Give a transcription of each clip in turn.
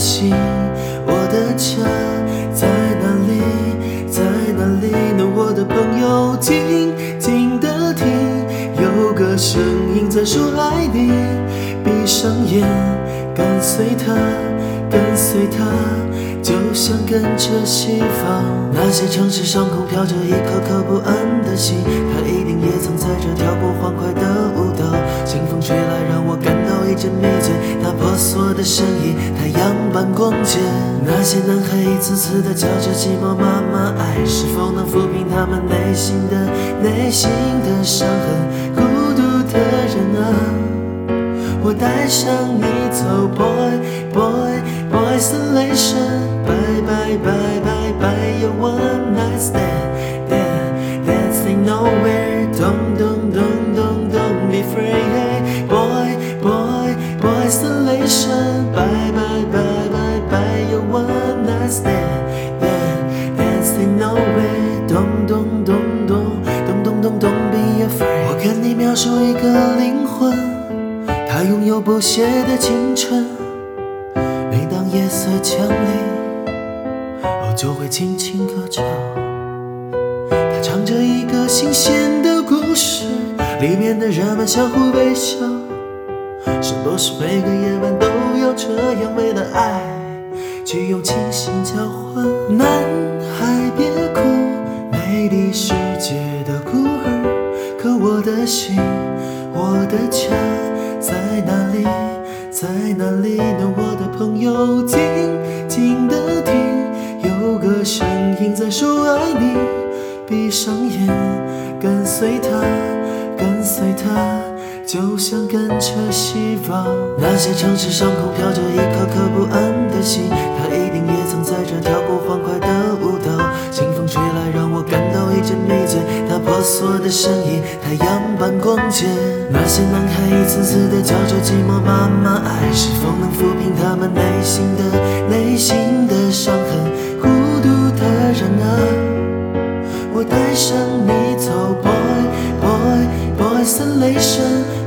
心，我的家在哪里？在哪里呢？我的朋友，静静的听，有个声音在说爱你。闭上眼，跟随他，跟随他。就像跟着西方，那些城市上空飘着一颗颗不安的心，他一定也曾在这跳过欢快的。我感到一阵迷醉。那婆娑的身影，太阳般光洁。那些男孩一次次的叫着寂寞，妈妈爱，是否能抚平他们内心的内心的伤痕？孤独的人啊，我带上你走，boy boy boy isolation。Bye bye bye bye Bye，A One night stand Then dancing Nowhere，Don't don't one night stand Then dancing nowhere Don't don't don't don't don't don't don't don't be afraid 我跟你描述一个灵魂，它拥有不懈的青春。每当夜色降临。我就会轻轻歌唱，它唱着一个新鲜的故事，里面的人们相互微笑。是不是每个夜晚都要这样，为了爱，去用清醒交换？男孩别哭，美丽世界的孤儿。可我的心，我的家在哪里？在哪里呢？我的朋友，静静的听。有个声音在说爱你，闭上眼，跟随他，跟随他，就像跟着西方。那些城市上空飘着一颗颗不安的心，它一定也曾在这跳过欢快的舞蹈。清风吹来，让我感到一阵迷醉。那婆娑的身影，太阳般光洁。那些男孩一次次地叫着寂寞，妈妈爱，是否能抚平他们内心的内心的伤痕？孤独的人啊，我带上你走，boy boy boy isolation。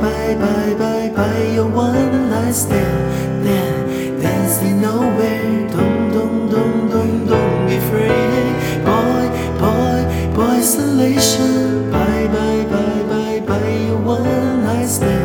bye, bye, bye, bye, your one night stand. Then, dancing nowhere, dum, dum, dum, dum, don't be afraid. Boy, boy, boy, isolation. Bye, bye, bye, bye, bye, your one night stand.